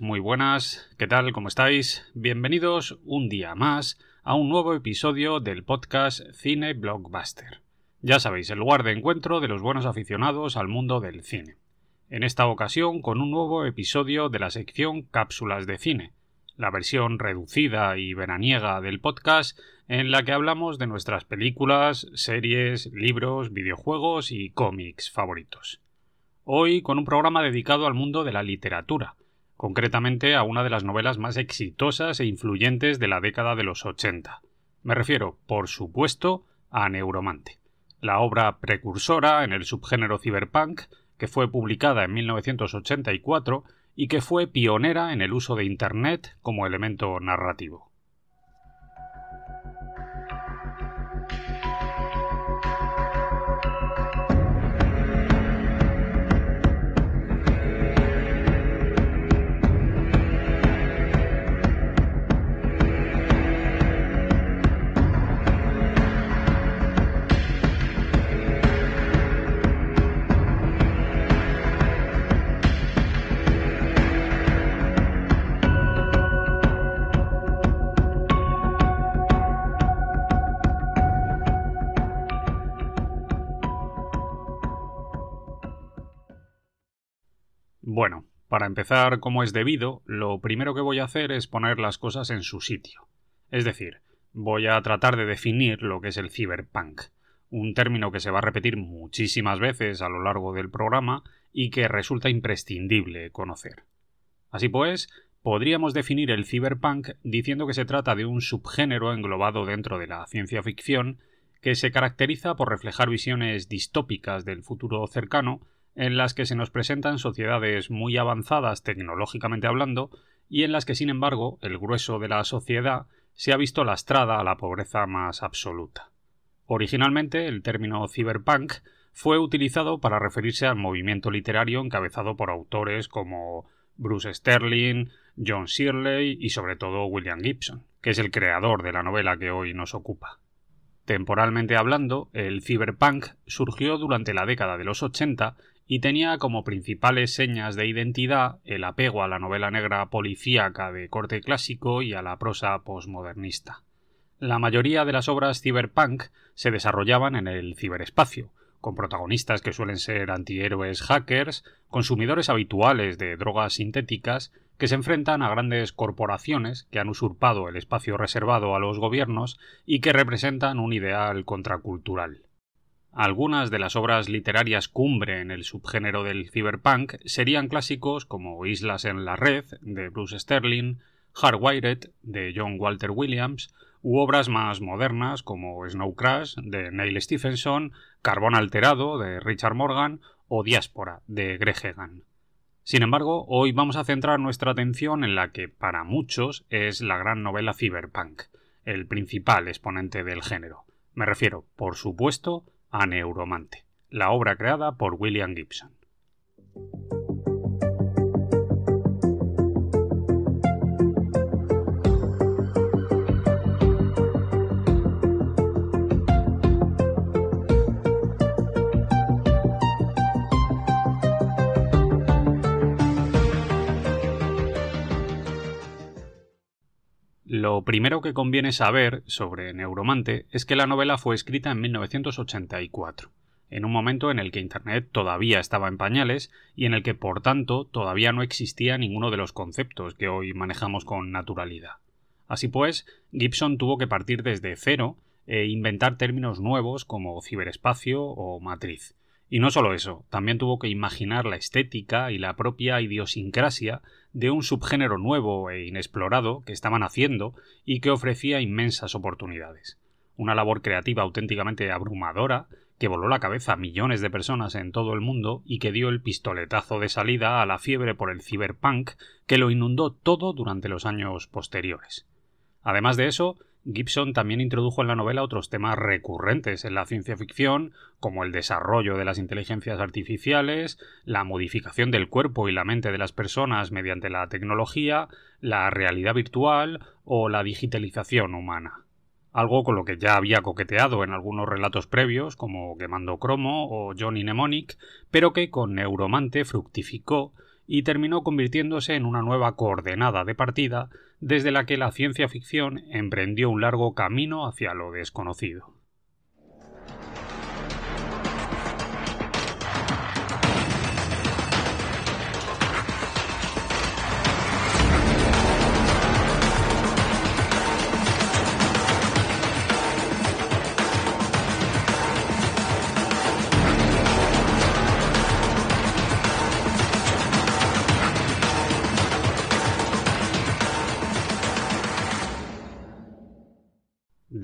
muy buenas, ¿qué tal? ¿Cómo estáis? Bienvenidos un día más a un nuevo episodio del podcast Cine Blockbuster. Ya sabéis, el lugar de encuentro de los buenos aficionados al mundo del cine. En esta ocasión con un nuevo episodio de la sección Cápsulas de Cine, la versión reducida y veraniega del podcast en la que hablamos de nuestras películas, series, libros, videojuegos y cómics favoritos. Hoy con un programa dedicado al mundo de la literatura, concretamente a una de las novelas más exitosas e influyentes de la década de los 80. Me refiero, por supuesto, a Neuromante, la obra precursora en el subgénero cyberpunk que fue publicada en 1984 y que fue pionera en el uso de Internet como elemento narrativo. Para empezar como es debido, lo primero que voy a hacer es poner las cosas en su sitio. Es decir, voy a tratar de definir lo que es el cyberpunk, un término que se va a repetir muchísimas veces a lo largo del programa y que resulta imprescindible conocer. Así pues, podríamos definir el cyberpunk diciendo que se trata de un subgénero englobado dentro de la ciencia ficción que se caracteriza por reflejar visiones distópicas del futuro cercano en las que se nos presentan sociedades muy avanzadas tecnológicamente hablando y en las que, sin embargo, el grueso de la sociedad se ha visto lastrada a la pobreza más absoluta. Originalmente, el término cyberpunk fue utilizado para referirse al movimiento literario encabezado por autores como Bruce Sterling, John Shirley y sobre todo William Gibson, que es el creador de la novela que hoy nos ocupa. Temporalmente hablando, el cyberpunk surgió durante la década de los 80 y tenía como principales señas de identidad el apego a la novela negra policíaca de corte clásico y a la prosa posmodernista. La mayoría de las obras cyberpunk se desarrollaban en el ciberespacio, con protagonistas que suelen ser antihéroes hackers, consumidores habituales de drogas sintéticas, que se enfrentan a grandes corporaciones que han usurpado el espacio reservado a los gobiernos y que representan un ideal contracultural. Algunas de las obras literarias cumbre en el subgénero del cyberpunk serían clásicos como Islas en la Red, de Bruce Sterling, Hardwired, de John Walter Williams, u obras más modernas como Snow Crash, de Neil Stephenson, Carbón Alterado, de Richard Morgan, o Diáspora, de Greg Egan. Sin embargo, hoy vamos a centrar nuestra atención en la que, para muchos, es la gran novela cyberpunk, el principal exponente del género. Me refiero, por supuesto, a Neuromante, la obra creada por William Gibson. Lo primero que conviene saber sobre Neuromante es que la novela fue escrita en 1984, en un momento en el que Internet todavía estaba en pañales y en el que, por tanto, todavía no existía ninguno de los conceptos que hoy manejamos con naturalidad. Así pues, Gibson tuvo que partir desde cero e inventar términos nuevos como ciberespacio o matriz. Y no solo eso, también tuvo que imaginar la estética y la propia idiosincrasia de un subgénero nuevo e inexplorado que estaban haciendo y que ofrecía inmensas oportunidades. Una labor creativa auténticamente abrumadora que voló la cabeza a millones de personas en todo el mundo y que dio el pistoletazo de salida a la fiebre por el cyberpunk que lo inundó todo durante los años posteriores. Además de eso, Gibson también introdujo en la novela otros temas recurrentes en la ciencia ficción, como el desarrollo de las inteligencias artificiales, la modificación del cuerpo y la mente de las personas mediante la tecnología, la realidad virtual o la digitalización humana. Algo con lo que ya había coqueteado en algunos relatos previos, como Quemando Cromo o Johnny Mnemonic, pero que con Neuromante fructificó y terminó convirtiéndose en una nueva coordenada de partida desde la que la ciencia ficción emprendió un largo camino hacia lo desconocido.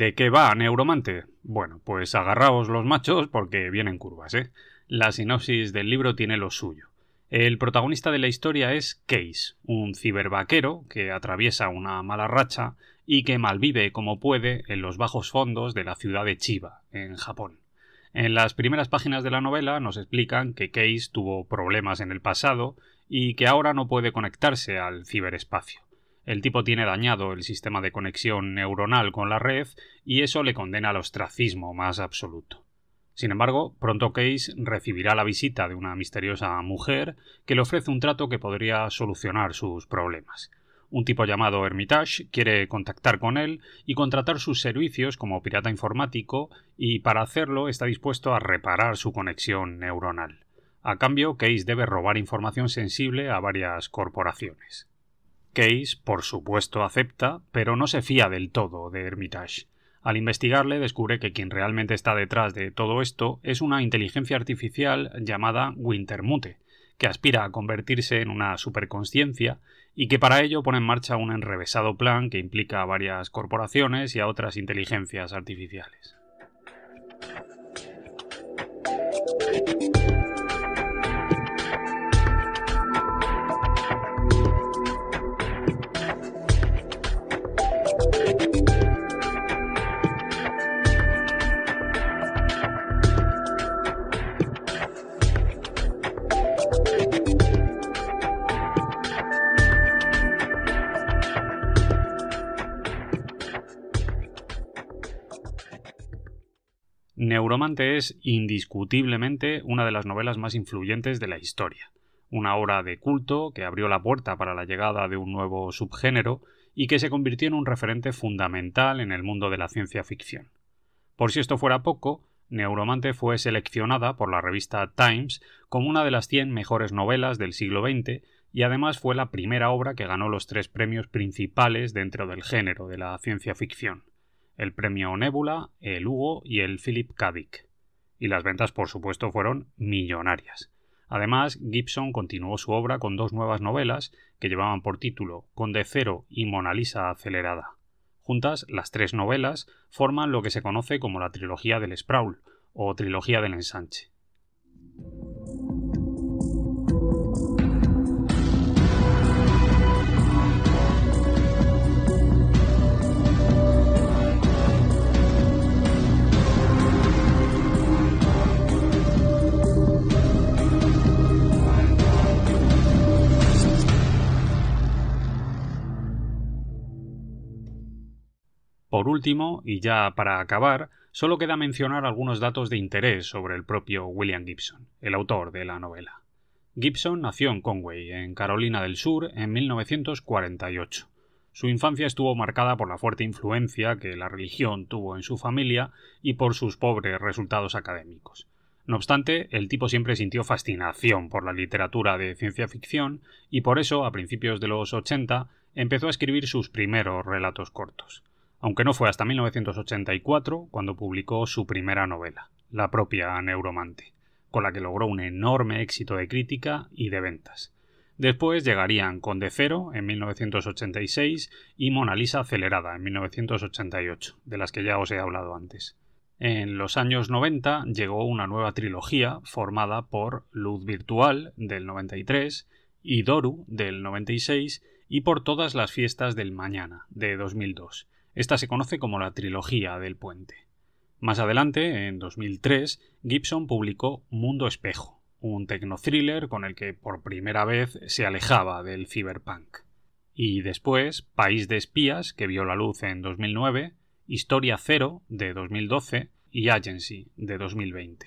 ¿De qué va Neuromante? Bueno, pues agarraos los machos porque vienen curvas, ¿eh? La sinopsis del libro tiene lo suyo. El protagonista de la historia es Case, un cibervaquero que atraviesa una mala racha y que malvive como puede en los bajos fondos de la ciudad de Chiba, en Japón. En las primeras páginas de la novela nos explican que Case tuvo problemas en el pasado y que ahora no puede conectarse al ciberespacio. El tipo tiene dañado el sistema de conexión neuronal con la red y eso le condena al ostracismo más absoluto. Sin embargo, pronto Case recibirá la visita de una misteriosa mujer que le ofrece un trato que podría solucionar sus problemas. Un tipo llamado Hermitage quiere contactar con él y contratar sus servicios como pirata informático y para hacerlo está dispuesto a reparar su conexión neuronal. A cambio, Case debe robar información sensible a varias corporaciones. Case, por supuesto, acepta, pero no se fía del todo de Hermitage. Al investigarle descubre que quien realmente está detrás de todo esto es una inteligencia artificial llamada Wintermute, que aspira a convertirse en una superconsciencia y que para ello pone en marcha un enrevesado plan que implica a varias corporaciones y a otras inteligencias artificiales. Neuromante es indiscutiblemente una de las novelas más influyentes de la historia, una obra de culto que abrió la puerta para la llegada de un nuevo subgénero y que se convirtió en un referente fundamental en el mundo de la ciencia ficción. Por si esto fuera poco, Neuromante fue seleccionada por la revista Times como una de las 100 mejores novelas del siglo XX y además fue la primera obra que ganó los tres premios principales dentro del género de la ciencia ficción el premio Nebula, el Hugo y el Philip K. Dick. Y las ventas, por supuesto, fueron millonarias. Además, Gibson continuó su obra con dos nuevas novelas que llevaban por título Conde Cero y Mona Lisa acelerada. Juntas, las tres novelas forman lo que se conoce como la trilogía del Sprawl o trilogía del ensanche. Por último, y ya para acabar, solo queda mencionar algunos datos de interés sobre el propio William Gibson, el autor de la novela. Gibson nació en Conway, en Carolina del Sur, en 1948. Su infancia estuvo marcada por la fuerte influencia que la religión tuvo en su familia y por sus pobres resultados académicos. No obstante, el tipo siempre sintió fascinación por la literatura de ciencia ficción y por eso, a principios de los 80, empezó a escribir sus primeros relatos cortos aunque no fue hasta 1984 cuando publicó su primera novela, la propia Neuromante, con la que logró un enorme éxito de crítica y de ventas. Después llegarían Conde Cero en 1986 y Mona Lisa Acelerada en 1988, de las que ya os he hablado antes. En los años 90 llegó una nueva trilogía formada por Luz Virtual del 93 y Doru del 96 y por todas las fiestas del mañana de 2002, esta se conoce como la trilogía del puente. Más adelante, en 2003, Gibson publicó Mundo Espejo, un tecno-thriller con el que por primera vez se alejaba del cyberpunk. Y después, País de Espías, que vio la luz en 2009, Historia Cero, de 2012, y Agency, de 2020.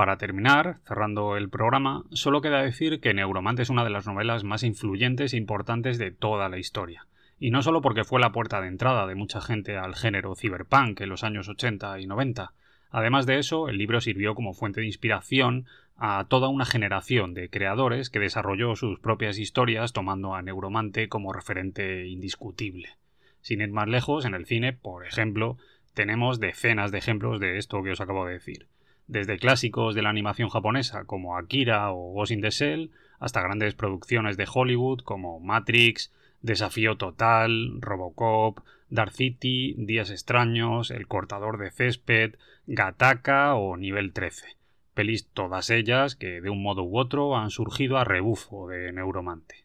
Para terminar, cerrando el programa, solo queda decir que Neuromante es una de las novelas más influyentes e importantes de toda la historia. Y no solo porque fue la puerta de entrada de mucha gente al género cyberpunk en los años 80 y 90. Además de eso, el libro sirvió como fuente de inspiración a toda una generación de creadores que desarrolló sus propias historias tomando a Neuromante como referente indiscutible. Sin ir más lejos, en el cine, por ejemplo, tenemos decenas de ejemplos de esto que os acabo de decir desde clásicos de la animación japonesa como Akira o Ghost in the Shell, hasta grandes producciones de Hollywood como Matrix, Desafío Total, Robocop, Dark City, Días Extraños, El Cortador de Césped, Gataka o Nivel 13. Pelis todas ellas que de un modo u otro han surgido a rebufo de Neuromante.